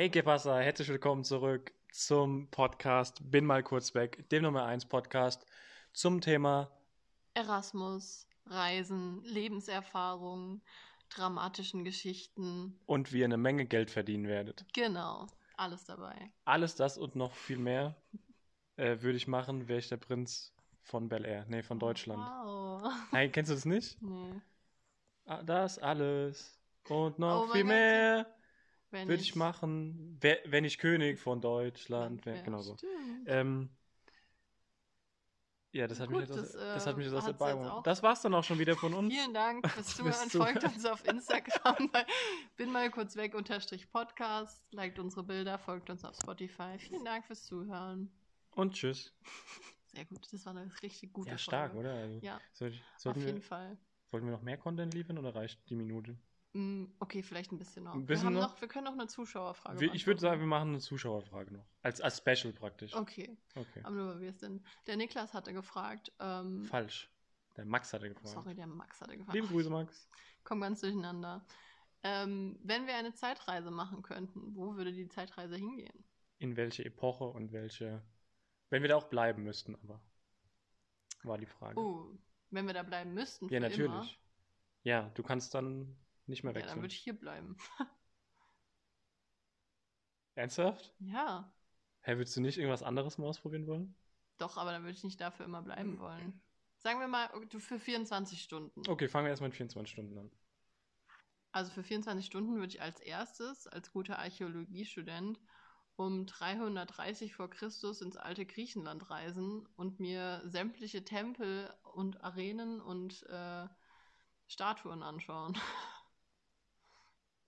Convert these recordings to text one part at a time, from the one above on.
Hey, pasa? Herzlich willkommen zurück zum Podcast Bin mal kurz weg, dem Nummer 1 Podcast zum Thema Erasmus, Reisen, Lebenserfahrung, dramatischen Geschichten. und wie ihr eine Menge Geld verdienen werdet. Genau, alles dabei. Alles das und noch viel mehr äh, würde ich machen, wäre ich der Prinz von Bel Air, nee, von Deutschland. Wow. Nein, kennst du das nicht? Nee. Ah, Das alles und noch Oh viel Gott. mehr Wenn würde ich machen, wär, wenn ich König von Deutschland wäre. Ja, Genau so. Ähm, ja, das hat mich Gut, jetzt aus, das, äh, das hat mich jetzt aus der jetzt Das war's dann auch schon wieder von uns. Vielen Dank fürs Zuhören. Folgt uns auf Instagram bei bin mal kurz weg unterstrich Podcast. Liked unsere Bilder, folgt uns auf Spotify. Vielen Dank fürs Zuhören. Und tschüss. Sehr gut, das war eine richtig gute Ja, stark, Folge. oder? Also, Ja, soll ich, auf jeden wir, Fall. sollten wir noch mehr Content liefern oder reicht die Minute? Mm, Okay, vielleicht ein bisschen noch. Ein bisschen wir, noch? noch? wir können noch eine Zuschauerfrage Wir, ich würde sagen, wir machen eine Zuschauerfrage noch. Als, als Special praktisch. Okay, Okay. aber nur weil wir es sind. Der Niklas hatte gefragt, ähm, Falsch. Der Max hatte gefragt. sorry, der Max hatte gefragt. Liebe Grüße, Max. Komm ganz durcheinander. Ähm, wenn wir eine Zeitreise machen könnten, wo würde die Zeitreise hingehen? In welche Epoche und welche. Wenn wir da auch bleiben müssten, aber. War die Frage. Oh, wenn wir da bleiben müssten. ja, natürlich. Immer, Ja, du kannst dann nicht mehr ja, dann würde ich hier bleiben. Ernsthaft? ja, Hä, würdest du nicht irgendwas anderes mal ausprobieren wollen? doch, aber dann würde ich nicht dafür immer bleiben wollen. Sagen wir mal, du für 24 Stunden. Okay, fangen wir erstmal mit 24 Stunden an. Also für 24 Stunden würde ich als erstes, als guter Archäologiestudent, um 330 vor Christus ins alte Griechenland reisen und mir sämtliche Tempel und Arenen und äh, Statuen anschauen.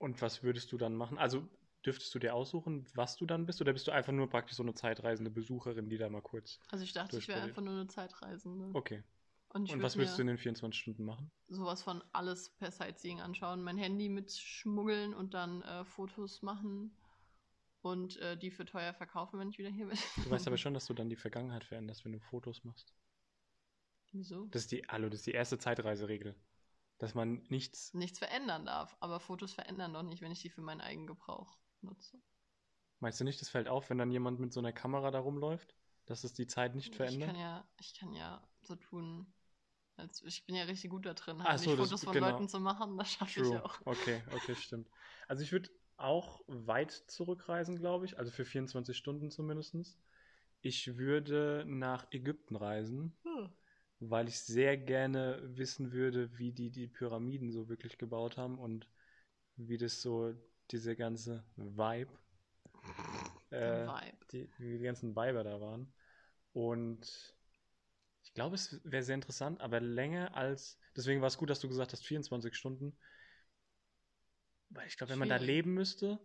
Und was würdest du dann machen? Also dürftest du dir aussuchen, was du dann bist? Oder bist du einfach nur praktisch so eine zeitreisende Besucherin, die da mal kurz. Also ich dachte, ich wäre einfach nur eine Zeitreisende. Okay. Und, Und was würdest du in den 24 Stunden machen? sowas von alles per Sightseeing anschauen, mein Handy mitschmuggeln und dann äh, Fotos machen und äh, die für teuer verkaufen, wenn ich wieder hier bin. Du weißt aber schon, dass du dann die Vergangenheit veränderst, wenn du Fotos machst. Wieso? Das ist die, hallo, das ist die erste Zeitreiseregel. Dass man nichts. nichts verändern darf. Aber Fotos verändern doch nicht, wenn ich die für meinen eigenen Gebrauch nutze. Meinst du nicht, das fällt auf, wenn dann jemand mit so einer Kamera da rumläuft? Dass es die Zeit nicht Ich verändert? kann ja, ich kann ja so tun, als ich bin ja richtig gut da drin, halt so, nicht das- Fotos von genau. Leuten zu machen. Das schaffe ich auch. Okay, okay, stimmt. Also ich würde auch weit zurückreisen, glaube ich. Also für 24 Stunden zumindest. Ich würde nach Ägypten reisen, Hm. Weil ich sehr gerne wissen würde, wie die die Pyramiden so wirklich gebaut haben und wie das so, diese ganze Vibe, äh, Vibe. die, wie die ganzen Weiber da waren. Und ich glaube, es wäre sehr interessant, aber länger als. Deswegen war es gut, dass du gesagt hast, 24 Stunden. Weil ich glaube, wenn man da leben müsste,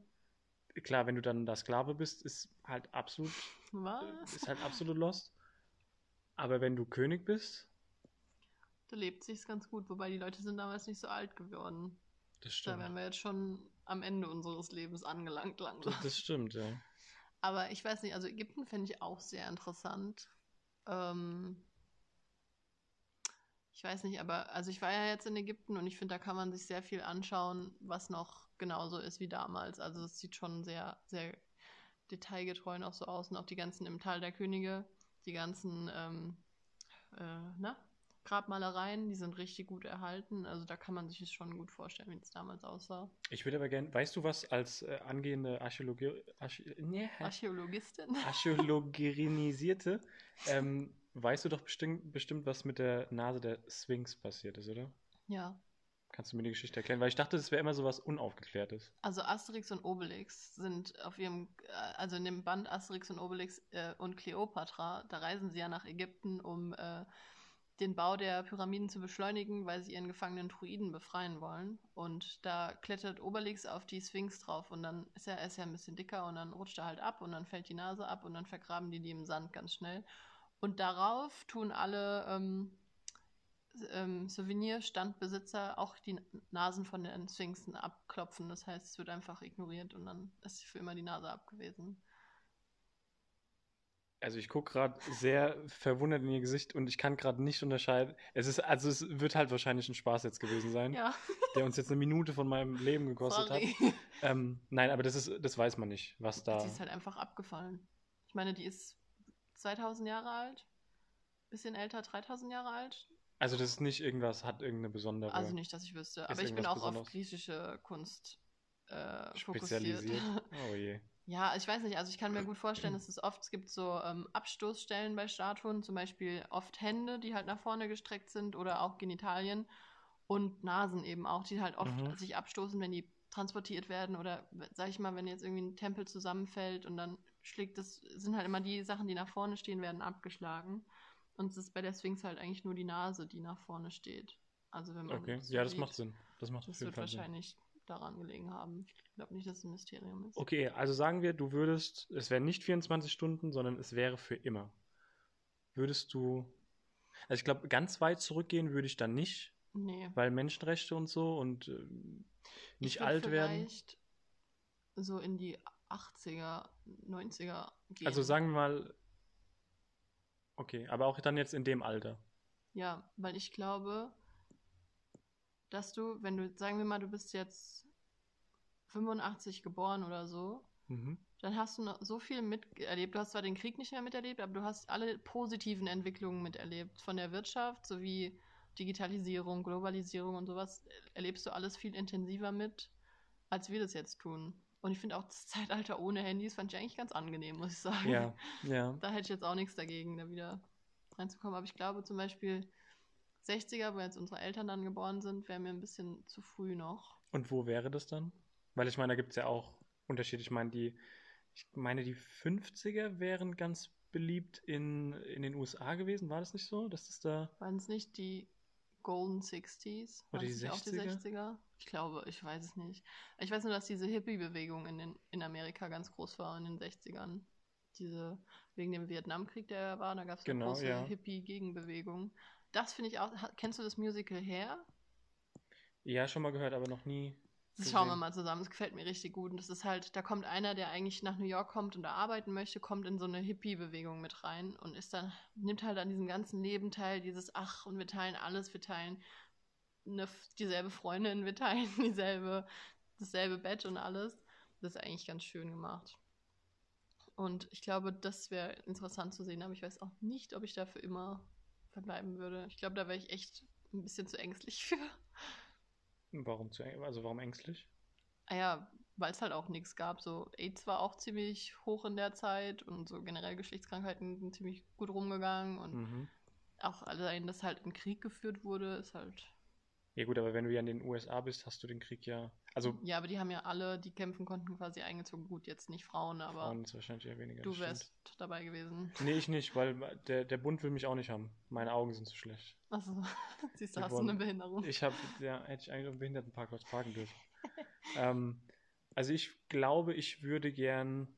klar, wenn du dann da Sklave bist, ist halt absolut, Was? ist halt absolut lost. Aber wenn du König bist, Da lebt sich's ganz gut, wobei die Leute sind damals nicht so alt geworden. das Da stimmt. wären wir jetzt schon am Ende unseres Lebens angelangt langsam. Das, das stimmt, ja. Aber ich weiß nicht, also Ägypten fände ich auch sehr interessant. Ähm, ich weiß nicht, aber also ich war ja jetzt in Ägypten und ich finde, da kann man sich sehr viel anschauen, was noch genauso ist wie damals. Also es sieht schon sehr, sehr detailgetreu noch so aus und auch die ganzen im Tal der Könige, die ganzen ähm, äh, na, Grabmalereien, die sind richtig gut erhalten. Also da kann man sich es schon gut vorstellen, wie es damals aussah. Ich würde aber gerne, weißt du was, als äh, angehende Archäologie, Archä nee, Archäologistin. Archäologirinisierte, ähm, weißt du doch bestimmt, bestimmt, was mit der Nase der Sphinx passiert ist, oder? Ja. Kannst du mir die Geschichte erklären? Weil ich dachte, das wäre immer so was Unaufgeklärtes. Also Asterix und Obelix sind auf ihrem, äh, also in dem Band Asterix und Obelix äh, und Kleopatra, da reisen sie ja nach Ägypten, um äh, den Bau der Pyramiden zu beschleunigen, weil sie ihren gefangenen Druiden befreien wollen. Und da klettert Obelix auf die Sphinx drauf und dann ist er, er ist ja ein bisschen dicker und dann rutscht er halt ab und dann fällt die Nase ab und dann vergraben die die im Sand ganz schnell. Und darauf tun alle ähm, ähm, Souvenirstandbesitzer auch die Nasen von den Sphinxen abklopfen. Das heißt, es wird einfach ignoriert und dann ist für immer die Nase abgewesen. Also ich gucke gerade sehr verwundert in ihr Gesicht und ich kann gerade nicht unterscheiden. Es ist, also es wird halt wahrscheinlich ein Spaß jetzt gewesen sein, Ja. der uns jetzt eine Minute von meinem Leben gekostet Sorry. hat. Ähm, nein, aber das ist, das weiß man nicht, was da. Sie ist halt einfach abgefallen. Ich meine, die ist 2000 Jahre alt. Bisschen älter, 3000 Jahre alt. Also das ist nicht irgendwas, hat irgendeine besondere Also nicht, dass ich wüsste. Aber ich bin auch auf Besonderes? griechische Kunst äh, spezialisiert. fokussiert. Oh je. Ja, ich weiß nicht, also ich kann mir gut vorstellen, dass es oft, es gibt so ähm, Abstoßstellen bei Statuen, zum Beispiel oft Hände, die halt nach vorne gestreckt sind oder auch Genitalien und Nasen eben auch, die halt oft Mhm. sich abstoßen, wenn die transportiert werden oder sag ich mal, wenn jetzt irgendwie ein Tempel zusammenfällt und dann schlägt das, sind halt immer die Sachen, die nach vorne stehen, werden abgeschlagen. Und es ist bei der Sphinx halt eigentlich nur die Nase, die nach vorne steht. Also wenn man Okay, so ja, das sieht, macht Sinn. Das macht Das wird Fall Sinn. wahrscheinlich daran gelegen haben. Ich glaube nicht, dass es ein Mysterium ist. Okay, also sagen wir, du würdest, es wären nicht 24 Stunden, sondern es wäre für immer. Würdest du, also ich glaube, ganz weit zurückgehen würde ich dann nicht, Nee. weil Menschenrechte und so und ähm, nicht Ich alt werden. vielleicht so in die 80er, 90er gehen. Also sagen wir mal, okay, aber auch dann jetzt in dem Alter. Ja, weil ich glaube, dass du, wenn du, sagen wir mal, du bist jetzt 85 geboren oder so, Mhm. dann hast du noch so viel miterlebt. Du hast zwar den Krieg nicht mehr miterlebt, aber du hast alle positiven Entwicklungen miterlebt. Von der Wirtschaft sowie Digitalisierung, Globalisierung und sowas erlebst du alles viel intensiver mit, als wir das jetzt tun. Und ich finde auch das Zeitalter ohne Handys fand ich eigentlich ganz angenehm, muss ich sagen. Ja, ja. Da hätte ich jetzt auch nichts dagegen, da wieder reinzukommen. Aber ich glaube zum Beispiel 60er, wo jetzt unsere Eltern dann geboren sind, wäre mir ein bisschen zu früh noch. Und wo wäre das dann? Weil ich meine, da gibt es ja auch Unterschiede. Ich meine, die, ich meine, die 50er wären ganz beliebt in, in den USA gewesen. War das nicht so? Dass das da. Waren es nicht die Golden 60s? Oder die es nicht auch die 60er? 60er? Ich glaube, ich weiß es nicht. Ich weiß nur, dass diese Hippie-Bewegung in, den- in Amerika ganz groß war in den 60ern. Diese, wegen dem Vietnamkrieg, der war, da gab es eine Genau, große ja. Hippie-Gegenbewegung. Das finde ich auch. Kennst du das Musical Hair? Ja, schon mal gehört, aber noch nie. Das schauen wir mal zusammen. Das gefällt mir richtig gut. Und das ist halt, da kommt einer, der eigentlich nach New York kommt und da arbeiten möchte, kommt in so eine Hippie-Bewegung mit rein und ist dann, nimmt halt an diesem ganzen Leben teil, dieses Ach, und wir teilen alles, wir teilen eine, dieselbe Freundin, wir teilen dieselbe, dasselbe Bett und alles. Das ist eigentlich ganz schön gemacht. Und ich glaube, das wäre interessant zu sehen, aber ich weiß auch nicht, ob ich da für immer verbleiben würde. Ich glaube, da wäre ich echt ein bisschen zu ängstlich für. Warum zu also warum ängstlich? Ah ja, weil es halt auch nichts gab. So AIDS war auch ziemlich hoch in der Zeit und so generell Geschlechtskrankheiten sind ziemlich gut rumgegangen und Mhm. auch allein, dass halt ein Krieg geführt wurde, ist halt. Ja gut, aber wenn du ja in den USA bist, hast du den Krieg ja. Also Ja, aber die haben ja alle, die kämpfen konnten, quasi eingezogen. Gut, jetzt nicht Frauen, aber Frauen ist wahrscheinlich eher weniger. du das stimmt. wärst dabei gewesen. Nee, ich nicht, weil der, der Bund will mich auch nicht haben. Meine Augen sind zu schlecht. Achso, siehst du, hast du eine Behinderung. Ich habe, ja, hätte ich eigentlich auf dem Behindertenparkplatz parken dürfen. ähm, also ich glaube, ich würde gern,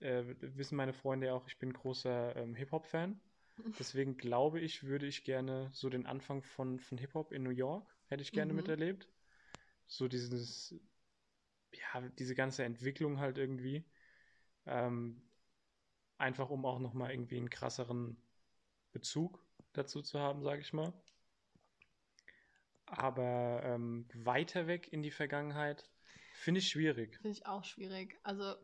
äh, wissen meine Freunde ja auch, ich bin großer ähm, Hip-Hop-Fan. Deswegen glaube ich, würde ich gerne so den Anfang von, von Hip-Hop in New York, hätte ich gerne Mhm. miterlebt. So dieses, ja, diese ganze Entwicklung halt irgendwie. Ähm, einfach um auch nochmal irgendwie einen krasseren Bezug dazu zu haben, sage ich mal. Aber ähm, weiter weg in die Vergangenheit finde ich schwierig. Finde ich auch schwierig. Also,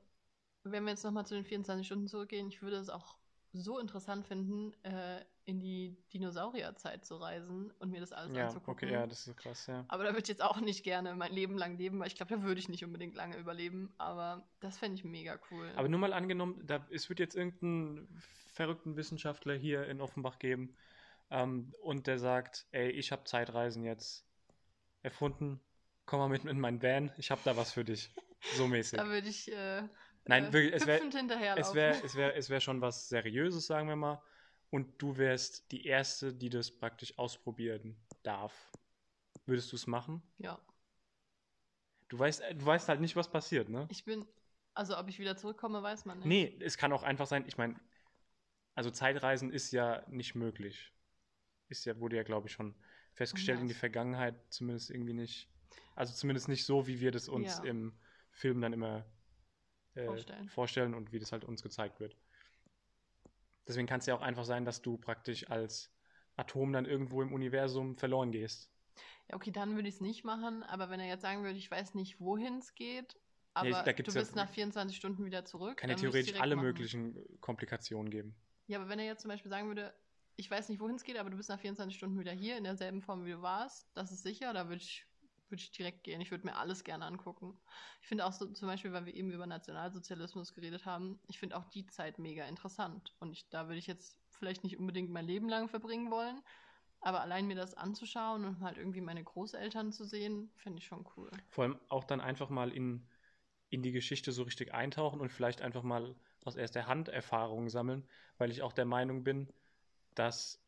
wenn wir jetzt nochmal zu den 24 Stunden zurückgehen, ich würde es auch so interessant finden, äh, in die Dinosaurierzeit zu reisen und mir das alles Ja, anzugucken. okay, ja, das ist krass, ja. Aber da würde ich jetzt auch nicht gerne mein Leben lang leben, weil ich glaube, da würde ich nicht unbedingt lange überleben. Aber das fände ich mega cool. Aber nur mal angenommen, da, es wird jetzt irgendeinen verrückten Wissenschaftler hier in Offenbach geben ähm, und der sagt, ey, ich habe Zeitreisen jetzt erfunden, komm mal mit in meinen Van, ich habe da was für dich. So mäßig. da würde ich äh, Nein, äh, wirklich, es wär- hüpfend hinterherlaufen. Es wäre es wär, es wär schon was Seriöses, sagen wir mal. Und du wärst die Erste, die das praktisch ausprobieren darf. Würdest du es machen? Ja. Du weißt, du weißt halt nicht, was passiert, ne? Ich bin, also ob ich wieder zurückkomme, weiß man nicht. Nee, es kann auch einfach sein, ich meine, also Zeitreisen ist ja nicht möglich. Ist ja, wurde ja, glaube ich, schon festgestellt in die? Vergangenheit, zumindest irgendwie nicht. Also zumindest nicht so, wie wir das uns Ja. im Film dann immer äh, Vorstellen. vorstellen und wie das halt uns gezeigt wird. Deswegen kann es ja auch einfach sein, dass du praktisch als Atom dann irgendwo im Universum verloren gehst. Ja, okay, dann würde ich es nicht machen, aber wenn er jetzt sagen würde, ich weiß nicht, wohin es geht, aber Ja, da du bist ja- nach 24 Stunden wieder zurück. Kann ja theoretisch alle machen. möglichen Komplikationen geben. Ja, aber wenn er jetzt zum Beispiel sagen würde, ich weiß nicht, wohin es geht, aber du bist nach 24 Stunden wieder hier in derselben Form, wie du warst, das ist sicher, da würde ich, würde ich direkt gehen. Ich würde mir alles gerne angucken. Ich finde auch so, zum Beispiel, weil wir eben über Nationalsozialismus geredet haben, ich finde auch die Zeit mega interessant. Und ich, da würde ich jetzt vielleicht nicht unbedingt mein Leben lang verbringen wollen, aber allein mir das anzuschauen und halt irgendwie meine Großeltern zu sehen, finde ich schon cool. Vor allem auch dann einfach mal in, in die Geschichte so richtig eintauchen und vielleicht einfach mal aus erster Hand Erfahrungen sammeln, weil ich auch der Meinung bin, dass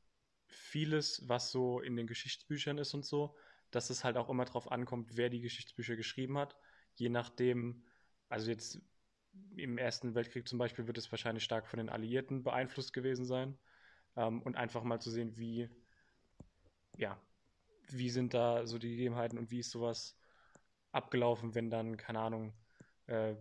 vieles, was so in den Geschichtsbüchern ist und so, dass es halt auch immer darauf ankommt, wer die Geschichtsbücher geschrieben hat. Je nachdem, also jetzt im Ersten Weltkrieg zum Beispiel wird es wahrscheinlich stark von den Alliierten beeinflusst gewesen sein. Ähm, und einfach mal zu sehen, wie, ja, wie sind da so die Gegebenheiten und wie ist sowas abgelaufen, wenn dann, keine Ahnung, äh,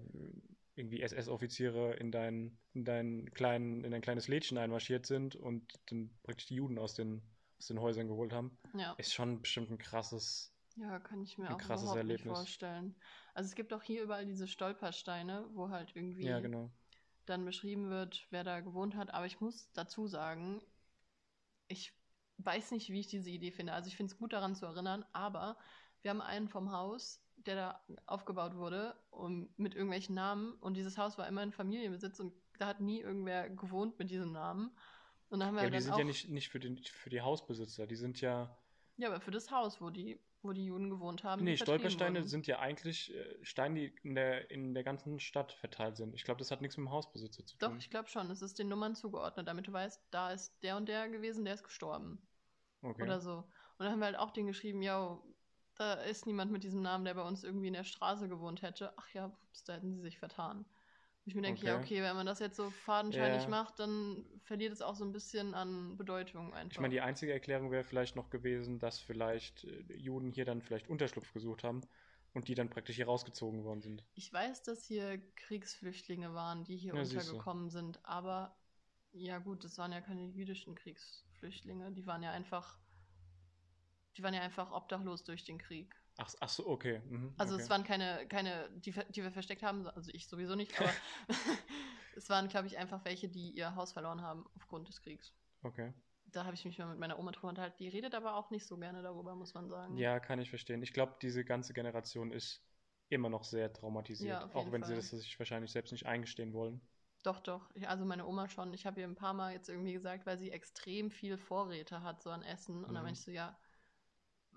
irgendwie SS-Offiziere in dein, in dein in dein kleines Lädchen einmarschiert sind und dann praktisch die Juden aus den, aus den Häusern geholt haben, Ja. ist schon bestimmt ein krasses. Ja, kann ich mir Ein auch krasses Erlebnis. vorstellen. Also es gibt auch hier überall diese Stolpersteine, wo halt irgendwie Ja, genau. dann beschrieben wird, wer da gewohnt hat. Aber ich muss dazu sagen, ich weiß nicht, wie ich diese Idee finde. Also ich finde es gut daran zu erinnern, aber wir haben einen vom Haus, der da aufgebaut wurde um, mit irgendwelchen Namen und dieses Haus war immer in Familienbesitz und da hat nie irgendwer gewohnt mit diesem Namen. Und da haben wir Ja, aber die dann sind ja nicht, nicht für, den, für die Hausbesitzer, die sind ja. ja, aber für das Haus, wo die, wo die Juden gewohnt haben. Nee, Stolpersteine wurden. sind ja eigentlich äh, Steine, die in der, in der ganzen Stadt verteilt sind. Ich glaube, das hat nichts mit dem Hausbesitzer zu Doch, tun. ich glaube schon. Es ist den Nummern zugeordnet, damit du weißt, da ist der und der gewesen, der ist gestorben. Okay. Oder so. Und dann haben wir halt auch den geschrieben, ja, da ist niemand mit diesem Namen, der bei uns irgendwie in der Straße gewohnt hätte. Ach ja, da hätten sie sich vertan. Ich mir denke, ja, Okay. okay, wenn man das jetzt so fadenscheinig Ja. macht, dann verliert es auch so ein bisschen an Bedeutung einfach. Ich meine, die einzige Erklärung wäre vielleicht noch gewesen, dass vielleicht äh, Juden hier dann vielleicht Unterschlupf gesucht haben und die dann praktisch hier rausgezogen worden sind. Ich weiß, dass hier Kriegsflüchtlinge waren, die hier Ja, untergekommen sind, aber ja gut, das waren ja keine jüdischen Kriegsflüchtlinge, die waren ja einfach, die waren ja einfach obdachlos durch den Krieg. Ach, ach so, okay. Mhm, Also okay. es waren keine, keine, die, die wir versteckt haben, also ich sowieso nicht, aber es waren, glaube ich, einfach welche, die ihr Haus verloren haben aufgrund des Kriegs. Okay. Da habe ich mich mal mit meiner Oma drüber unterhalten. Die redet aber auch nicht so gerne darüber, muss man sagen. Ja, kann ich verstehen. Ich glaube, diese ganze Generation ist immer noch sehr traumatisiert, Ja, auch wenn sie Fall. das sich wahrscheinlich selbst nicht eingestehen wollen. Doch, doch. Also meine Oma schon. Ich habe ihr ein paar Mal jetzt irgendwie gesagt, weil sie extrem viel Vorräte hat, so an Essen. Und dann Mhm. meinte ich so, ja,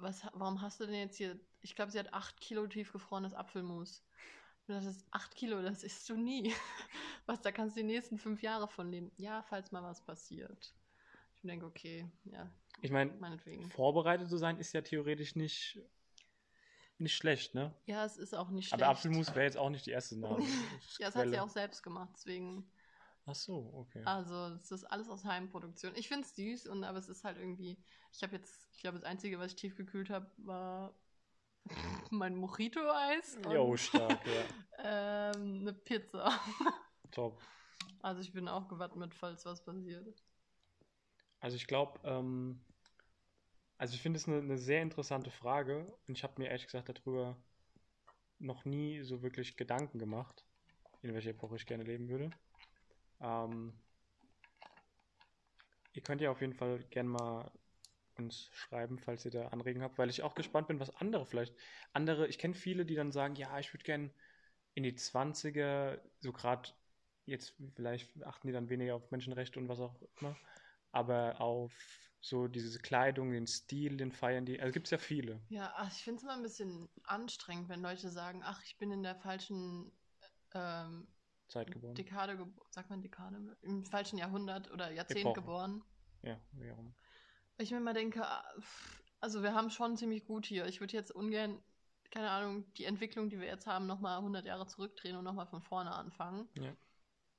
was, warum hast du denn jetzt hier, ich glaube, sie hat acht Kilo tiefgefrorenes Apfelmus. Und das ist acht Kilo, das isst du nie. Was, da kannst du die nächsten fünf Jahre von leben. Ja, falls mal was passiert. Ich denke, okay, ja, Ich meine, vorbereitet zu sein ist ja theoretisch nicht, nicht schlecht, ne? Ja, es ist auch nicht Aber schlecht. Apfelmus wäre jetzt auch nicht die erste Nahrung. Ja, das hat sie auch selbst gemacht, deswegen. Ach so, okay. Also, es ist alles aus Heimproduktion. Ich finde es süß, und, aber es ist halt irgendwie. Ich habe jetzt, ich glaube, das Einzige, was ich tiefgekühlt habe, war mein Mojito-Eis Jo, stark, ja. ähm, eine Pizza. Top. Also, ich bin auch gewappnet, falls was passiert. Also ich glaube, ähm, also ich finde es eine, eine sehr interessante Frage und ich habe mir ehrlich gesagt darüber noch nie so wirklich Gedanken gemacht, in welcher Epoche ich gerne leben würde. Ähm, ihr könnt ja auf jeden Fall gerne mal uns schreiben, falls ihr da Anregungen habt, weil ich auch gespannt bin, was andere vielleicht, andere, ich kenne viele, die dann sagen, ja, ich würde gerne in die 20er, so gerade jetzt vielleicht achten die dann weniger auf Menschenrechte und was auch immer, aber auf so diese Kleidung, den Stil, den feiern die, also gibt es ja viele. Ja, ach, ich finde es immer ein bisschen anstrengend, wenn Leute sagen, ach, ich bin in der falschen ähm, Zeit geboren. Dekade, gebo- sagt man Dekade? Im falschen Jahrhundert oder Jahrzehnt Epoche. geboren. Ja. Weil ich mir immer denke, ah, also wir haben schon ziemlich gut hier. Ich würde jetzt ungern, keine Ahnung, die Entwicklung, die wir jetzt haben, nochmal 100 Jahre zurückdrehen und nochmal von vorne anfangen. Ja.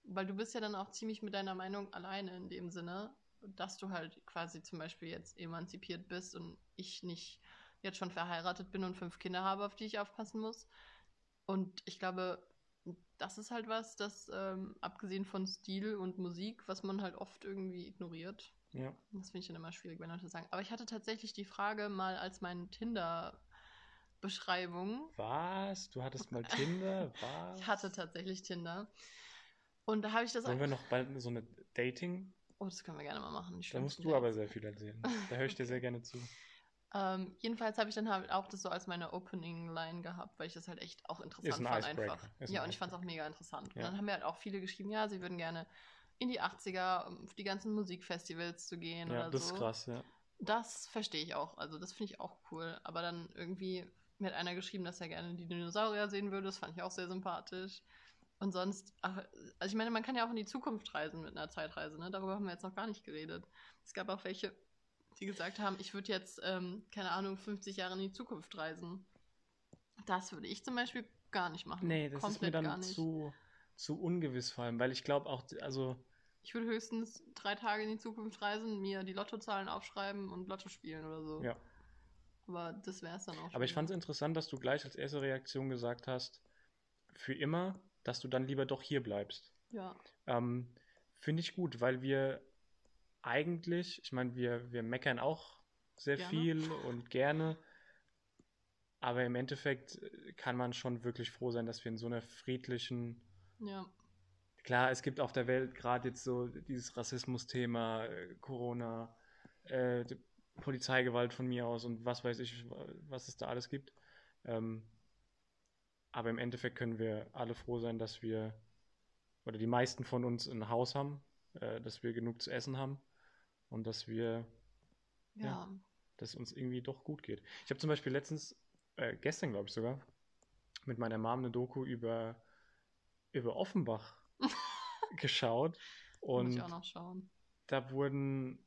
Weil du bist ja dann auch ziemlich mit deiner Meinung alleine in dem Sinne, dass du halt quasi zum Beispiel jetzt emanzipiert bist und ich nicht jetzt schon verheiratet bin und fünf Kinder habe, auf die ich aufpassen muss. Und ich glaube, das ist halt was, das ähm, abgesehen von Stil und Musik, was man halt oft irgendwie ignoriert. Ja. Das finde ich dann immer schwierig, wenn Leute sagen. Aber ich hatte tatsächlich die Frage mal als mein Tinder-Beschreibung. Was? Du hattest mal Tinder? Was? Ich hatte tatsächlich Tinder. Und da habe ich das Wollen wir noch bald so eine Dating? Oh, das können wir gerne mal machen. Da musst du aber sehr viel erzählen. Da höre ich dir sehr gerne zu. Ähm, jedenfalls habe ich dann halt auch das so als meine Opening-Line gehabt, weil ich das halt echt auch interessant ein fand Icebreaker. einfach. Ist ein Ja, und ich fand es auch mega interessant. Und dann haben mir halt auch viele geschrieben, ja, sie würden gerne in die 80er, um auf die ganzen Musikfestivals zu gehen Ja, oder das so. ist krass, ja. Das verstehe ich auch. Also das finde ich auch cool. Aber dann irgendwie mir hat einer geschrieben, dass er gerne die Dinosaurier sehen würde. Das fand ich auch sehr sympathisch. Und sonst, ach, also ich meine, man kann ja auch in die Zukunft reisen mit einer Zeitreise. Ne? Darüber haben wir jetzt noch gar nicht geredet. Es gab auch welche, die gesagt haben, ich würde jetzt, ähm, keine Ahnung, 50 Jahre in die Zukunft reisen. Das würde ich zum Beispiel gar nicht machen. Nee, das ist mir Komplett dann zu, zu ungewiss vor allem, weil ich glaube auch, also Ich würde höchstens drei Tage in die Zukunft reisen, mir die Lottozahlen aufschreiben und Lotto spielen oder so. Ja. Aber das wäre es dann auch Aber ich schon. fand es interessant, dass du gleich als erste Reaktion gesagt hast, für immer, dass du dann lieber doch hier bleibst. Ja. Ähm, Finde ich gut, weil wir eigentlich, ich meine, wir, wir meckern auch sehr Gerne. viel und gerne, aber im Endeffekt äh, kann man schon wirklich froh sein, dass wir in so einer friedlichen, Ja. klar, es gibt auf der Welt gerade jetzt so dieses Rassismus-Thema, äh, Corona, äh, Polizeigewalt von mir aus und was weiß ich, was es da alles gibt. Ähm, aber im Endeffekt können wir alle froh sein, dass wir, oder die meisten von uns ein Haus haben, äh, dass wir genug zu essen haben und dass wir, Ja. Ja. dass uns irgendwie doch gut geht. Ich habe zum Beispiel letztens, äh, gestern glaube ich sogar, mit meiner Mom eine Doku über, über Offenbach geschaut Muss und ich auch noch schauen. da wurden,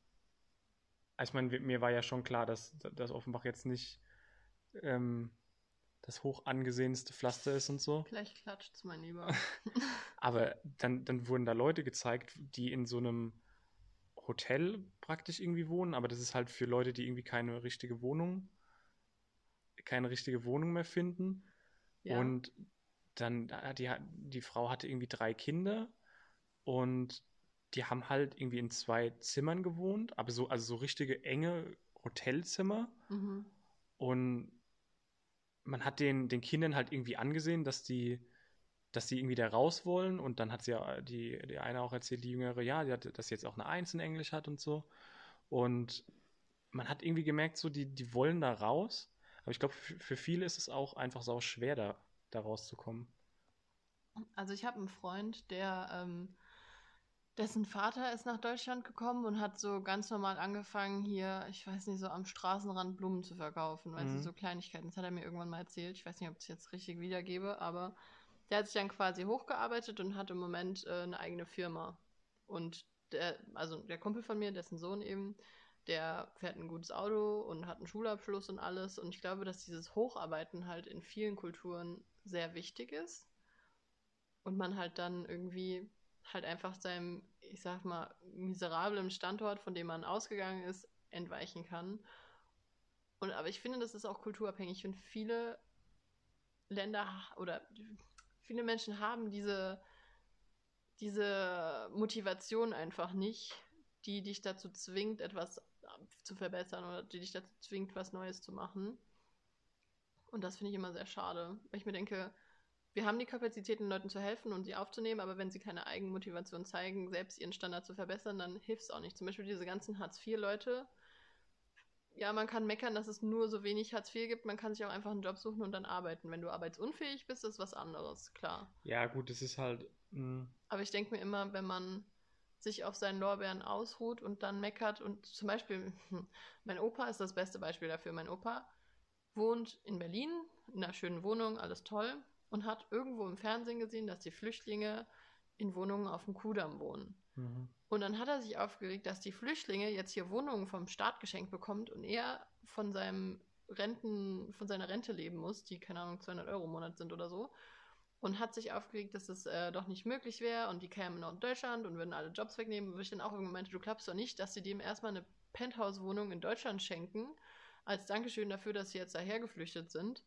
also ich meine, mir war ja schon klar, dass, dass Offenbach jetzt nicht ähm, das hoch angesehenste Pflaster ist und so. Gleich klatscht's, mein Lieber. Aber dann, dann wurden da Leute gezeigt, die in so einem Hotel praktisch irgendwie wohnen, aber das ist halt für Leute, die irgendwie keine richtige Wohnung, keine richtige Wohnung mehr finden. Ja. Und dann, äh, die, hat- die Frau hatte irgendwie drei Kinder und die haben halt irgendwie in zwei Zimmern gewohnt, aber so, also so richtige enge Hotelzimmer. mhm. Und man hat den, den Kindern halt irgendwie angesehen, dass die, dass die irgendwie da raus wollen. Und dann hat sie ja die, die eine auch erzählt, die Jüngere, ja, die hat, dass sie jetzt auch eine Eins in Englisch hat und so. Und man hat irgendwie gemerkt, so, die, die wollen da raus. Aber ich glaube, für, für viele ist es auch einfach sau schwer, da, da rauszukommen. Also ich habe einen Freund, der ähm, dessen Vater ist nach Deutschland gekommen und hat so ganz normal angefangen, hier, ich weiß nicht, so am Straßenrand Blumen zu verkaufen, weil Mhm. sie so Kleinigkeiten. Das hat er mir irgendwann mal erzählt. Ich weiß nicht, ob ich es jetzt richtig wiedergebe, aber der hat sich dann quasi hochgearbeitet und hat im Moment äh, eine eigene Firma. Und der, also der Kumpel von mir, dessen Sohn eben, der fährt ein gutes Auto und hat einen Schulabschluss und alles. Und ich glaube, dass dieses Hocharbeiten halt in vielen Kulturen sehr wichtig ist. Und man halt dann irgendwie halt einfach seinem, ich sag mal, miserablen Standort, von dem man ausgegangen ist, entweichen kann. Und aber ich finde, das ist auch kulturabhängig. Ich viele Länder oder viele Menschen haben diese, diese Motivation einfach nicht, die dich dazu zwingt, etwas zu verbessern oder die dich dazu zwingt, was Neues zu machen. Und das finde ich immer sehr schade, weil ich mir denke, wir haben die Kapazität, den Leuten zu helfen und sie aufzunehmen, aber wenn sie keine Eigenmotivation zeigen, selbst ihren Standard zu verbessern, dann hilft es auch nicht. Zum Beispiel diese ganzen Hartz-IV-Leute. Ja, man kann meckern, dass es nur so wenig Hartz IV gibt. Man kann sich auch einfach einen Job suchen und dann arbeiten. Wenn du arbeitsunfähig bist, ist was anderes, klar. Ja, gut, das ist halt. Mh, Aber ich denke mir immer, wenn man sich auf seinen Lorbeeren ausruht und dann meckert und zum Beispiel, mein Opa ist das beste Beispiel dafür. Mein Opa wohnt in Berlin, in einer schönen Wohnung, alles toll und hat irgendwo im Fernsehen gesehen, dass die Flüchtlinge in Wohnungen auf dem Kudamm wohnen. mhm. Und dann hat er sich aufgeregt, dass die Flüchtlinge jetzt hier Wohnungen vom Staat geschenkt bekommt und er von seinem Renten, von seiner Rente leben muss, die, keine Ahnung, 200 Euro im Monat sind oder so. Und hat sich aufgeregt, dass es äh, doch nicht möglich wäre und die kämen nach Deutschland und würden alle Jobs wegnehmen. Wo ich dann auch irgendwann meinte, du glaubst doch nicht, dass sie dem erstmal eine Penthouse-Wohnung in Deutschland schenken, als Dankeschön dafür, dass sie jetzt daher geflüchtet sind.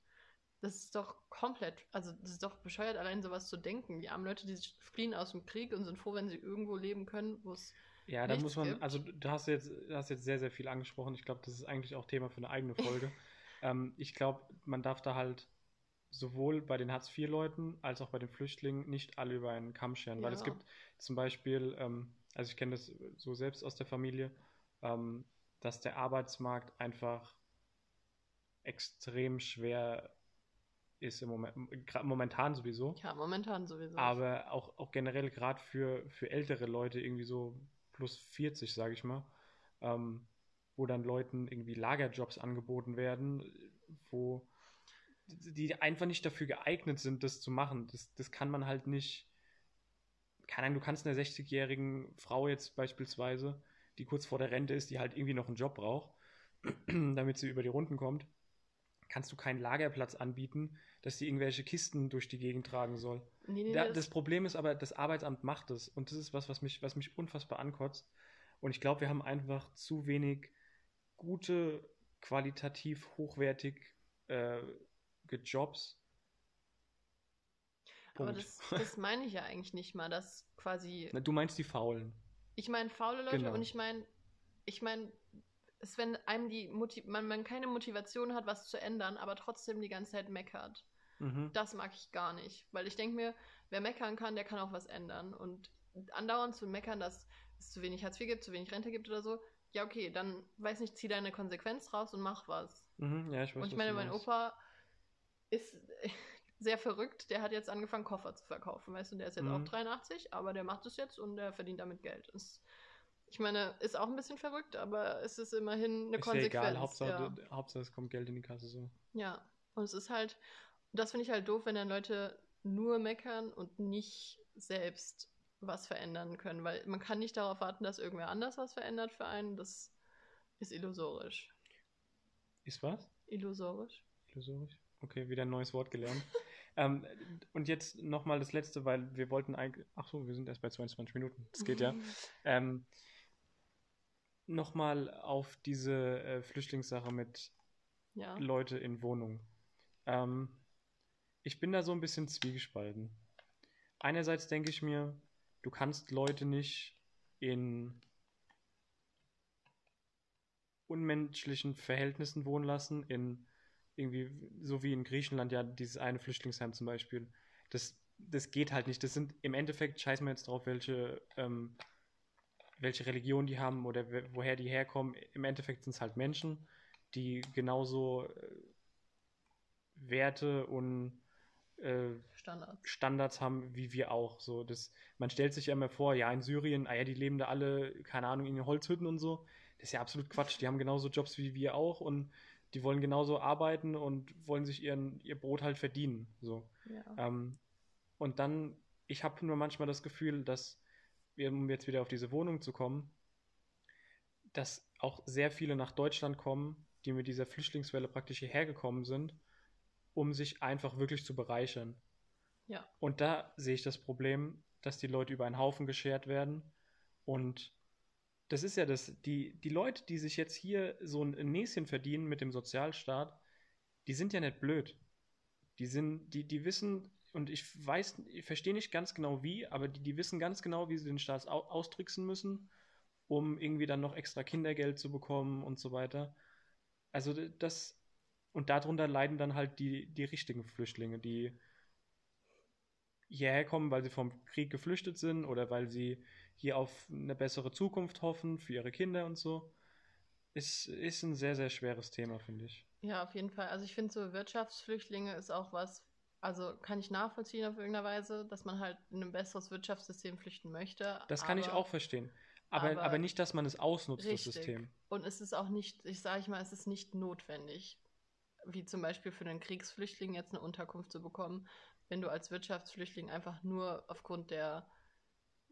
Das ist doch komplett, also das ist doch bescheuert, allein sowas zu denken. Die armen Leute, die fliehen aus dem Krieg und sind froh, wenn sie irgendwo leben können, wo es. Ja, da muss man, gibt. also du hast jetzt, du hast jetzt sehr, sehr viel angesprochen. Ich glaube, das ist eigentlich auch Thema für eine eigene Folge. ähm, ich glaube, man darf da halt sowohl bei den Hartz-IV-Leuten als auch bei den Flüchtlingen nicht alle über einen Kamm scheren. Weil es Ja. gibt zum Beispiel, ähm, also ich kenne das so selbst aus der Familie, ähm, dass der Arbeitsmarkt einfach extrem schwer ist im Moment, momentan sowieso. Ja, momentan sowieso. Aber auch, auch generell gerade für, für ältere Leute, irgendwie so plus 40, sage ich mal, ähm, wo dann Leuten irgendwie Lagerjobs angeboten werden, wo die einfach nicht dafür geeignet sind, das zu machen. Das, das kann man halt nicht. Keine Ahnung, du kannst einer 60-jährigen Frau jetzt beispielsweise, die kurz vor der Rente ist, die halt irgendwie noch einen Job braucht, damit sie über die Runden kommt, kannst du keinen Lagerplatz anbieten, dass sie irgendwelche Kisten durch die Gegend tragen soll. nee, nee, Da, das, das Problem ist aber, das Arbeitsamt macht es. Und das ist was, was mich, was mich unfassbar ankotzt. Und ich glaube, wir haben einfach zu wenig gute, qualitativ hochwertig äh, Jobs. aber das, das meine ich ja eigentlich nicht mal, dass quasi. Na, Du meinst die Faulen. Ich meine faule Leute Genau. und ich meine, ich meine, es wenn einem die Motiv man, man keine Motivation hat, was zu ändern, aber trotzdem die ganze Zeit meckert. Mhm. Das mag ich gar nicht, weil ich denke mir, wer meckern kann, der kann auch was ändern. Und andauernd zu meckern, dass es zu wenig Hartz IV gibt, zu wenig Rente gibt oder so, ja okay, dann weiß nicht, zieh deine Konsequenz raus und mach was. Mhm. Ja, ich weiß, und ich meine, mein. Opa ist sehr verrückt, der hat jetzt angefangen, Koffer zu verkaufen, weißt du, der ist jetzt Mhm. auch 83, aber der macht es jetzt und der verdient damit Geld. Das, ich meine, ist auch ein bisschen verrückt, aber es ist immerhin eine Ist ja Konsequenz. egal, Hauptsache, ja. Hauptsache es kommt Geld in die Kasse. So. Ja, und es ist halt, das finde ich halt doof, wenn dann Leute nur meckern und nicht selbst was verändern können, weil man kann nicht darauf warten, dass irgendwer anders was verändert für einen. Das ist illusorisch. Ist was? Illusorisch. Illusorisch? Okay, wieder ein neues Wort gelernt. ähm, und jetzt nochmal das letzte, weil wir wollten eigentlich. Ach so, wir sind erst bei 22 Minuten. Das geht ja. Ähm, Nochmal auf diese äh, Flüchtlingssache mit Ja. Leute in Wohnungen. Ähm, ich bin da so ein bisschen zwiegespalten. Einerseits denke ich mir, du kannst Leute nicht in unmenschlichen Verhältnissen wohnen lassen, in irgendwie, so wie in Griechenland ja dieses eine Flüchtlingsheim zum Beispiel. Das, das geht halt nicht. Das sind im Endeffekt, scheiß mal jetzt drauf, welche, ähm, welche Religion die haben oder woher die herkommen. Im Endeffekt sind es halt Menschen, die genauso äh, Werte und äh, Standard. Standards haben wie wir auch. So, das, man stellt sich ja immer vor, ja, in Syrien, ah ja, die leben da alle, keine Ahnung, in den Holzhütten und so. Das ist ja absolut Quatsch. Die haben genauso Jobs wie wir auch und die wollen genauso arbeiten und wollen sich ihren, ihr Brot halt verdienen. So. Ja. Ähm, und dann, ich habe nur manchmal das Gefühl, dass, um jetzt wieder auf diese Wohnung zu kommen, dass auch sehr viele nach Deutschland kommen, die mit dieser Flüchtlingswelle praktisch hierher gekommen sind, um sich einfach wirklich zu bereichern. Ja. Und da sehe ich das Problem, dass die Leute über einen Haufen geschert werden. Und das ist ja das, die, die Leute, die sich jetzt hier so ein Näschen verdienen mit dem Sozialstaat, die sind ja nicht blöd. Die sind, die, die wissen, und ich weiß, ich verstehe nicht ganz genau wie, aber die, die wissen ganz genau, wie sie den Staat au austricksen müssen, um irgendwie dann noch extra Kindergeld zu bekommen und so weiter. Also das, und darunter leiden dann halt die, die richtigen Flüchtlinge, die hierher kommen, weil sie vom Krieg geflüchtet sind oder weil sie hier auf eine bessere Zukunft hoffen für ihre Kinder und so. Ist, ist ein sehr, sehr schweres Thema, finde ich. Ja, auf jeden Fall. Also ich finde so Wirtschaftsflüchtlinge ist auch was, also kann ich nachvollziehen auf irgendeine Weise, dass man halt in ein besseres Wirtschaftssystem flüchten möchte. Das kann ich aber- auch verstehen. Aber, aber- aber, nicht, dass man es ausnutzt, Richtig. das System. Und es ist auch nicht, ich sage ich mal, es ist nicht notwendig, wie zum Beispiel für einen Kriegsflüchtling jetzt eine Unterkunft zu bekommen, wenn du als Wirtschaftsflüchtling einfach nur aufgrund der,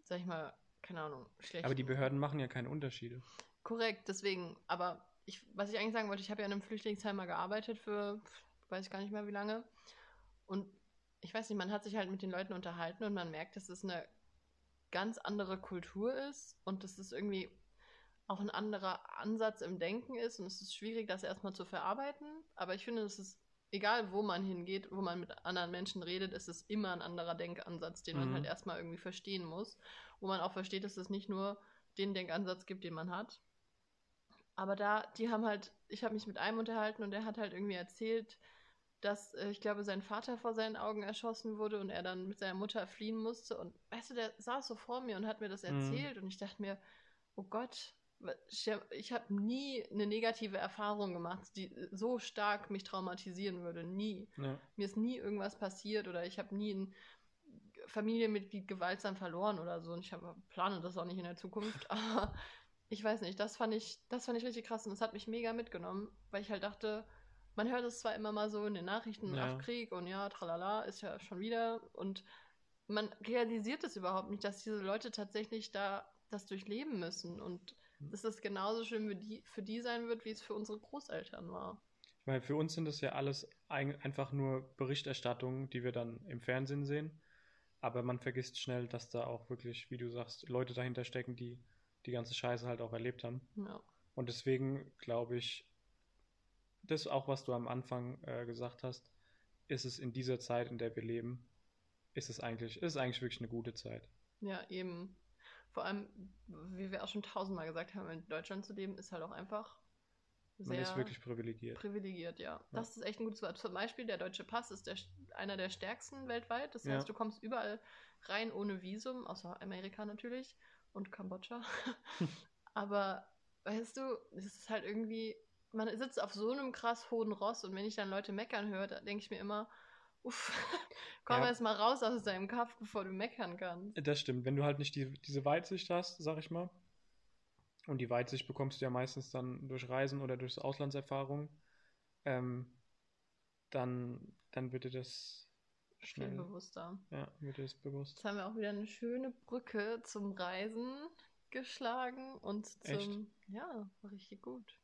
sag ich mal, keine Ahnung, schlechten... Aber die Behörden machen ja keine Unterschiede. Korrekt, deswegen, aber ich, was ich eigentlich sagen wollte, ich habe ja in einem Flüchtlingsheim mal gearbeitet für, weiß ich gar nicht mehr wie lange. Und ich weiß nicht, man hat sich halt mit den Leuten unterhalten und man merkt, dass es eine ganz andere Kultur ist und dass es irgendwie auch ein anderer Ansatz im Denken ist und es ist schwierig, das erstmal zu verarbeiten. Aber ich finde, es ist egal wo man hingeht, wo man mit anderen Menschen redet, ist es immer ein anderer Denkansatz, den man Mhm. halt erstmal irgendwie verstehen muss. Wo man auch versteht, dass es nicht nur den Denkansatz gibt, den man hat. Aber da, die haben halt, ich habe mich mit einem unterhalten und der hat halt irgendwie erzählt, dass, äh, ich glaube, sein Vater vor seinen Augen erschossen wurde und er dann mit seiner Mutter fliehen musste. Und weißt du, der saß so vor mir und hat mir das Mhm. erzählt und ich dachte mir, oh Gott, ich habe hab nie eine negative Erfahrung gemacht, die so stark mich traumatisieren würde. Nie. Ja. Mir ist nie irgendwas passiert oder ich habe nie ein Familienmitglied gewaltsam verloren oder so. Und ich habe plane das auch nicht in der Zukunft. Aber ich weiß nicht, das fand ich, das fand ich richtig krass und das hat mich mega mitgenommen, weil ich halt dachte, man hört es zwar immer mal so in den Nachrichten, Ja. ach Krieg und ja, tralala, ist ja schon wieder und man realisiert es überhaupt nicht, dass diese Leute tatsächlich da das durchleben müssen und Hm. dass es genauso schlimm für die, für die sein wird, wie es für unsere Großeltern war. Ich meine, für uns sind das ja alles ein, einfach nur Berichterstattungen, die wir dann im Fernsehen sehen. Aber man vergisst schnell, dass da auch wirklich, wie du sagst, Leute dahinter stecken, die die ganze Scheiße halt auch erlebt haben. Ja. Und deswegen glaube ich, das auch, was du am Anfang äh, gesagt hast, ist es in dieser Zeit, in der wir leben, ist es eigentlich, ist eigentlich wirklich eine gute Zeit. Ja, eben. Vor allem, wie wir auch schon tausendmal gesagt haben, in Deutschland zu leben, ist halt auch einfach Man sehr ist wirklich privilegiert. privilegiert, ja. Das ist echt ein gutes Wort. Zum Beispiel, der deutsche Pass ist der, einer der stärksten weltweit. Das Ja. heißt, du kommst überall rein ohne Visum, außer Amerika natürlich und Kambodscha. Aber weißt du, es ist halt irgendwie, man sitzt auf so einem krass hohen Ross und wenn ich dann Leute meckern höre, da denke ich mir immer, uff, komm Ja. erst mal raus aus deinem Kampf, bevor du meckern kannst. Das stimmt. Wenn du halt nicht die, diese Weitsicht hast, sag ich mal, und die Weitsicht bekommst du ja meistens dann durch Reisen oder durch Auslandserfahrung, ähm, dann, dann wird dir das Viel schnell, bewusster. ja, wird dir das bewusst. Jetzt haben wir auch wieder eine schöne Brücke zum Reisen geschlagen und zum. Echt? Ja, richtig gut.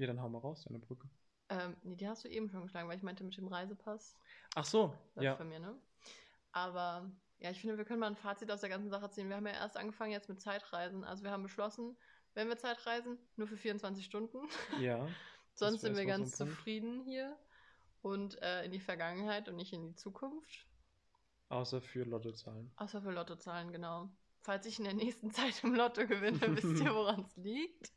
Ja, dann hau mal raus, deine Brücke. Ähm, nee, die hast du eben schon geschlagen, weil ich meinte mit dem Reisepass. Ach so, Das ja. von mir, ne? Aber ja, ich finde, wir können mal ein Fazit aus der ganzen Sache ziehen. Wir haben ja erst angefangen jetzt mit Zeitreisen. Also wir haben beschlossen, wenn wir Zeitreisen, nur für 24 Stunden. Ja. Sonst sind wir so ganz Punkt. zufrieden hier. Und äh, in die Vergangenheit und nicht in die Zukunft. Außer für Lottozahlen. Außer für Lottozahlen, genau. Falls ich in der nächsten Zeit im Lotto gewinne, wisst ihr, woran es liegt.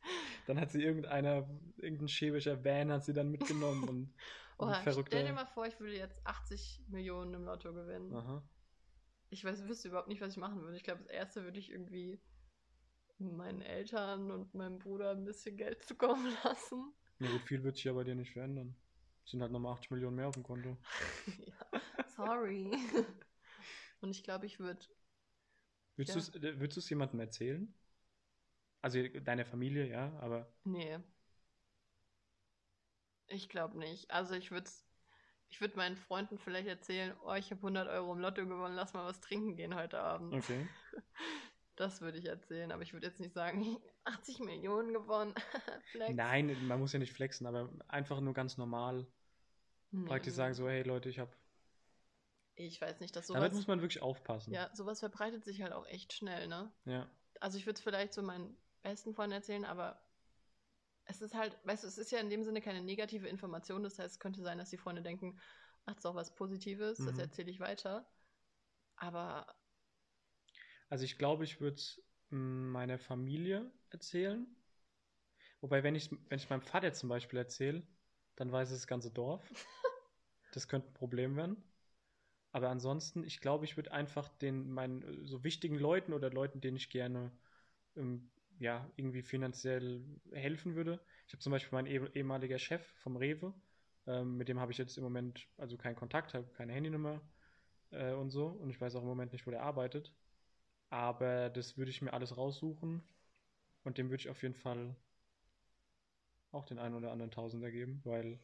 Dann hat sie irgendeiner, irgendein schäbischer Van hat sie dann mitgenommen und Oh, ein verrückter. stell dir mal vor, ich würde jetzt 80 Millionen im Lotto gewinnen. Aha. Ich weiß, wüsste überhaupt nicht, was ich machen würde. Ich glaube, das erste würde ich irgendwie meinen Eltern und meinem Bruder ein bisschen Geld zukommen lassen. Na gut, viel wird sich ja bei dir nicht verändern. Es sind halt nochmal 80 Millionen mehr auf dem Konto. ja, sorry. Und ich glaube, ich würde. Würdest Ja. du es äh, du's jemandem erzählen? Also deiner Familie, ja, aber Nee. Ich glaube nicht. Also ich würde ich würde meinen Freunden vielleicht erzählen, oh, ich habe 100 Euro im Lotto gewonnen, lass mal was trinken gehen heute Abend. okay. Das würde ich erzählen, aber ich würde jetzt nicht sagen, 80 Millionen gewonnen. Nein, man muss ja nicht flexen, aber einfach nur ganz normal Nee. praktisch sagen so, hey Leute, ich habe. Ich weiß nicht, dass Damit sowas. muss man wirklich aufpassen. ja, sowas verbreitet sich halt auch echt schnell, ne? Ja. Also ich würde es vielleicht so meinen besten Freunden erzählen, aber es ist halt, weißt du, es ist ja in dem Sinne keine negative Information. Das heißt, es könnte sein, dass die Freunde denken, ach, das ist auch was Positives, das Mhm. erzähle ich weiter. Aber Also ich glaube, ich würde es meiner Familie erzählen. Wobei, wenn ich wenn ich meinem Vater zum Beispiel erzähle, dann weiß es das ganze Dorf. Das könnte ein Problem werden. Aber ansonsten, ich glaube, ich würde einfach den meinen äh, so wichtigen Leuten oder Leuten, denen ich gerne ähm, ja irgendwie finanziell helfen würde. Ich habe zum Beispiel meinen eh- ehemaliger Chef vom Rewe, ähm, mit dem habe ich jetzt im Moment also keinen Kontakt, habe keine Handynummer äh, und so. Und ich weiß auch im Moment nicht, wo der arbeitet. Aber das würde ich mir alles raussuchen und dem würde ich auf jeden Fall auch den einen oder anderen Tausender geben, weil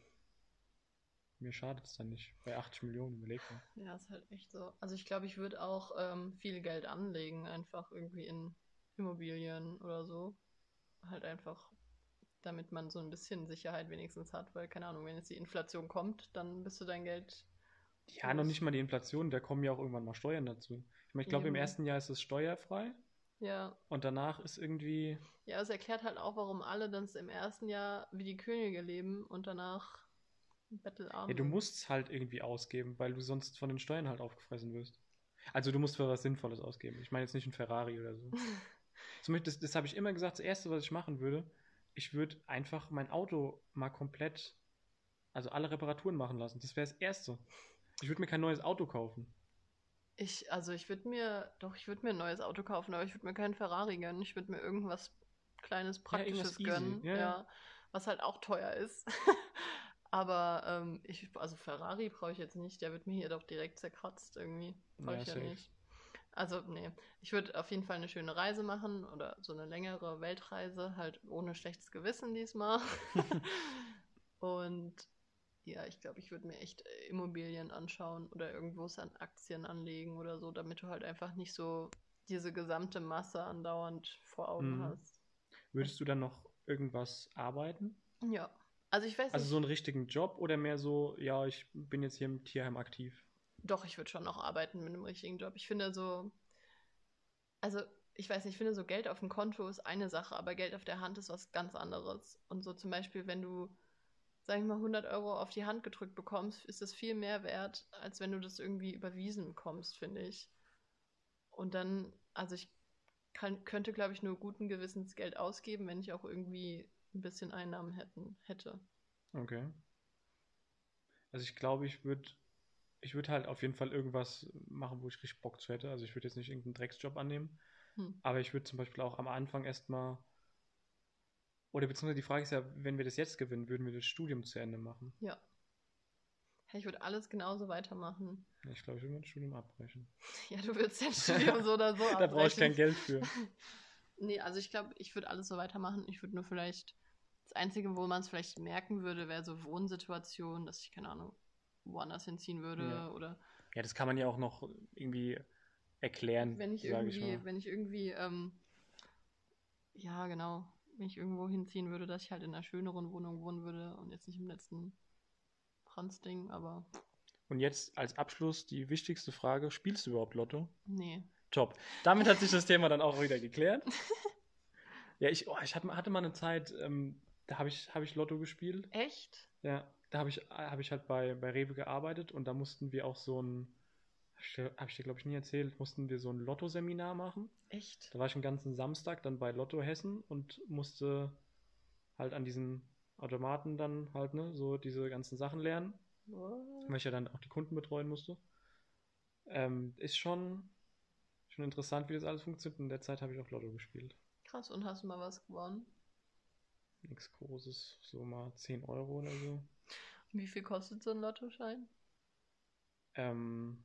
mir schadet es dann nicht. Bei 80 Millionen, überleg mal. ja, ist halt echt so. Also ich glaube, ich würde auch ähm, viel Geld anlegen, einfach irgendwie in Immobilien oder so. Halt einfach, damit man so ein bisschen Sicherheit wenigstens hat, weil, keine Ahnung, wenn jetzt die Inflation kommt, dann bist du dein Geld Ja, noch nicht mal die Inflation, da kommen ja auch irgendwann mal Steuern dazu. Ich meine, ich glaube, im ersten Jahr ist es steuerfrei Ja, und danach ist irgendwie, ja, es erklärt halt auch, warum alle dann im ersten Jahr wie die Könige leben und danach Bettelarm. Ja, du musst es halt irgendwie ausgeben, weil du sonst von den Steuern halt aufgefressen wirst. Also du musst für was Sinnvolles ausgeben. Ich meine jetzt nicht ein Ferrari oder so. Zum Beispiel, das, das habe ich immer gesagt, das Erste, was ich machen würde, ich würde einfach mein Auto mal komplett, also alle Reparaturen machen lassen. Das wäre das Erste. Ich würde mir kein neues Auto kaufen. Ich, also ich würde mir, doch, ich würde mir ein neues Auto kaufen, aber ich würde mir keinen Ferrari gönnen. Ich würde mir irgendwas kleines, praktisches easy. gönnen. Ja, Ja, ja. was halt auch teuer ist. Aber ähm, ich, also Ferrari brauche ich jetzt nicht, der wird mir hier doch direkt zerkratzt irgendwie. Brauche Ja, ich ja safe. nicht. Also, nee. Ich würde auf jeden Fall eine schöne Reise machen oder so eine längere Weltreise, halt ohne schlechtes Gewissen diesmal. Und ja, ich glaube, ich würde mir echt Immobilien anschauen oder irgendwo an Aktien anlegen oder so, damit du halt einfach nicht so diese gesamte Masse andauernd vor Augen Mhm. hast. Würdest du dann noch irgendwas arbeiten? Ja. Also ich weiß Also nicht. so einen richtigen Job oder mehr so, ja, ich bin jetzt hier im Tierheim aktiv? Doch, ich würde schon noch arbeiten mit einem richtigen Job. Ich finde so, also ich weiß nicht, ich finde so Geld auf dem Konto ist eine Sache, aber Geld auf der Hand ist was ganz anderes. Und so zum Beispiel, wenn du, sag ich mal, 100 Euro auf die Hand gedrückt bekommst, ist das viel mehr wert, als wenn du das irgendwie überwiesen bekommst, finde ich. Und dann, also ich kann, könnte, glaube ich, nur guten Gewissens Geld ausgeben, wenn ich auch irgendwie ein bisschen Einnahmen hätten, hätte. Okay. Also ich glaube, ich würde ich würde halt auf jeden Fall irgendwas machen, wo ich richtig Bock zu hätte. Also ich würde jetzt nicht irgendeinen Drecksjob annehmen, Hm. aber ich würde zum Beispiel auch am Anfang erstmal oder beziehungsweise die Frage ist ja, wenn wir das jetzt gewinnen, würden wir das Studium zu Ende machen? Ja. Ich würde alles genauso weitermachen. Ich glaube, ich würde mein Studium abbrechen. Ja, du willst dein Studium so oder so Da brauche ich kein abbrechen. Geld für. Nee, also ich glaube, ich würde alles so weitermachen. Ich würde nur vielleicht, das Einzige, wo man es vielleicht merken würde, wäre so Wohnsituationen, dass ich, keine Ahnung, woanders hinziehen würde Ja. oder Ja, das kann man ja auch noch irgendwie erklären, wenn ich ich irgendwie, mal. wenn ich irgendwie, ähm, ja, genau, wenn ich irgendwo hinziehen würde, dass ich halt in einer schöneren Wohnung wohnen würde und jetzt nicht im letzten Franz-Ding, aber Und jetzt als Abschluss die wichtigste Frage, spielst du überhaupt Lotto? nee. Top. Damit hat sich das Thema dann auch wieder geklärt. Ja, ich, oh, ich hatte, mal eine Zeit, ähm, da habe ich, hab ich Lotto gespielt. Echt? Ja, da habe ich, hab ich halt bei, bei Rewe gearbeitet und da mussten wir auch so ein, habe ich dir, hab ich dir glaube ich nie erzählt, mussten wir so ein Lotto-Seminar machen. Echt? Da war ich einen ganzen Samstag dann bei Lotto Hessen und musste halt an diesen Automaten dann halt, ne, so diese ganzen Sachen lernen, What? weil ich ja dann auch die Kunden betreuen musste. Ähm, ist schon, schon interessant, wie das alles funktioniert. In der Zeit habe ich auch Lotto gespielt. Krass, und hast du mal was gewonnen? Nichts Großes, so mal 10 Euro oder so. Wie viel kostet so ein Lottoschein? Ähm,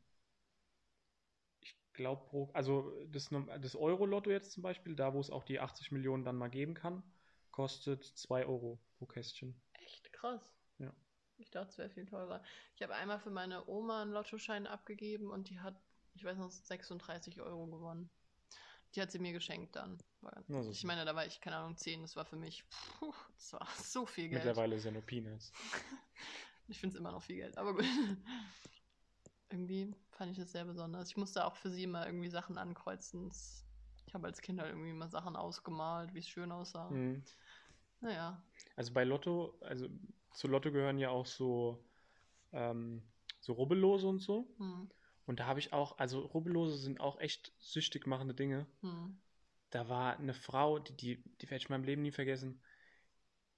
ich glaube, pro, also das, das Euro-Lotto jetzt zum Beispiel, da wo es auch die 80 Millionen dann mal geben kann, kostet 2 Euro pro Kästchen. Echt krass. Ja. Ich dachte, es wäre viel teurer. Ich habe einmal für meine Oma einen Lottoschein abgegeben und die hat, ich weiß noch, 36 Euro gewonnen. Die hat sie mir geschenkt dann. War- Na, so. Ich meine, da war ich, keine Ahnung, 10. Das war für mich, puh, das war so viel Geld. Mittlerweile ist ja nur Peanuts. Ich finde es immer noch viel Geld, aber gut. irgendwie fand ich das sehr besonders. Ich musste auch für sie immer irgendwie Sachen ankreuzen. Ich habe als Kind halt irgendwie immer Sachen ausgemalt, wie es schön aussah. Mhm. Naja. Also bei Lotto, also zu Lotto gehören ja auch so, ähm, so Rubbellose und so. Hm. Und da habe ich auch, also Rubbellose sind auch echt süchtig machende Dinge. Hm. Da war eine Frau, die, die, die werde ich in meinem Leben nie vergessen.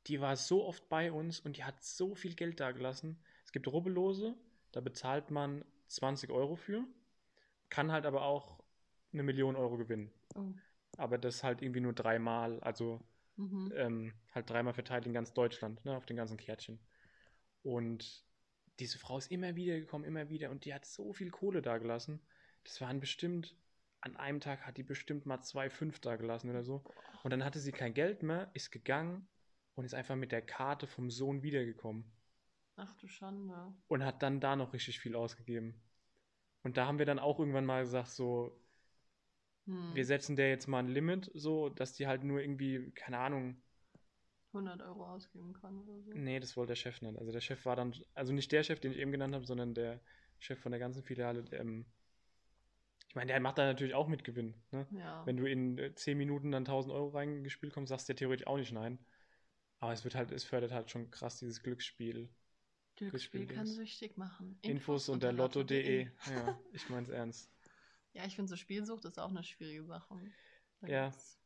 Die war so oft bei uns und die hat so viel Geld dagelassen. Es gibt Rubbellose, da bezahlt man 20 Euro für, kann halt aber auch eine Million Euro gewinnen. Oh. Aber das halt irgendwie nur dreimal, also Mhm. ähm, halt dreimal verteilt in ganz Deutschland, ne, auf den ganzen Kärtchen. Und diese Frau ist immer wieder gekommen, immer wieder und die hat so viel Kohle dagelassen. Das waren bestimmt, an einem Tag hat die bestimmt mal zwei fünf dagelassen oder so. Und dann hatte sie kein Geld mehr, ist gegangen und ist einfach mit der Karte vom Sohn wiedergekommen Ach du Schande. und hat dann da noch richtig viel ausgegeben. Und da haben wir dann auch irgendwann mal gesagt, so, Hm. wir setzen der jetzt mal ein Limit, so, dass die halt nur irgendwie, keine Ahnung, 100 Euro ausgeben kann oder so. Nee, das wollte der Chef nicht. Also der Chef war dann, also nicht der Chef, den ich eben genannt habe, sondern der Chef von der ganzen Filiale. der, Ähm, ich meine, der macht da natürlich auch mit Gewinn. Ne? Ja. Wenn du in äh, 10 Minuten dann 1000 Euro reingespielt kommst, sagst du ja theoretisch auch nicht nein. Aber es wird halt, es fördert halt schon krass dieses Glücksspiel Glücksspiel kann süchtig machen. Infos unter lotto.de. Ja, ich mein's ernst. Ja, ich finde so Spielsucht ist auch eine schwierige Sache. Da Ja, gibt's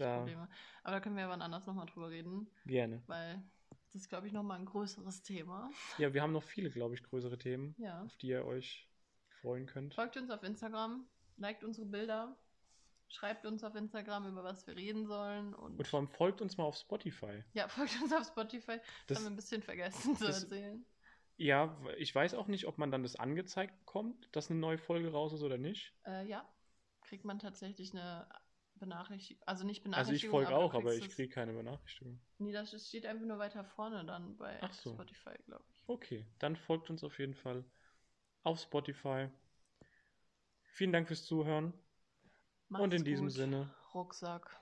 da- Probleme. Aber da können wir aber anders nochmal drüber reden, Gerne. weil das ist, glaube ich, nochmal ein größeres Thema. Ja, wir haben noch viele, glaube ich, größere Themen, Ja. auf die ihr euch freuen könnt. Folgt uns auf Instagram, liked unsere Bilder, schreibt uns auf Instagram, über was wir reden sollen. Und, Und vor allem folgt uns mal auf Spotify. ja, folgt uns auf Spotify. Das, Das, haben wir ein bisschen vergessen zu das- erzählen. ja, ich weiß auch nicht, ob man dann das angezeigt bekommt, dass eine neue Folge raus ist oder nicht. Äh, ja, kriegt man tatsächlich eine Benachrichtigung. Also nicht Also Benachrichtigung. ich folge auch, aber ich kriege keine Benachrichtigung. Nee, das steht einfach nur weiter vorne dann bei so. Spotify, glaube ich. Okay, dann folgt uns auf jeden Fall auf Spotify. Vielen Dank fürs Zuhören und in Macht's diesem gut. Sinne, Rucksack.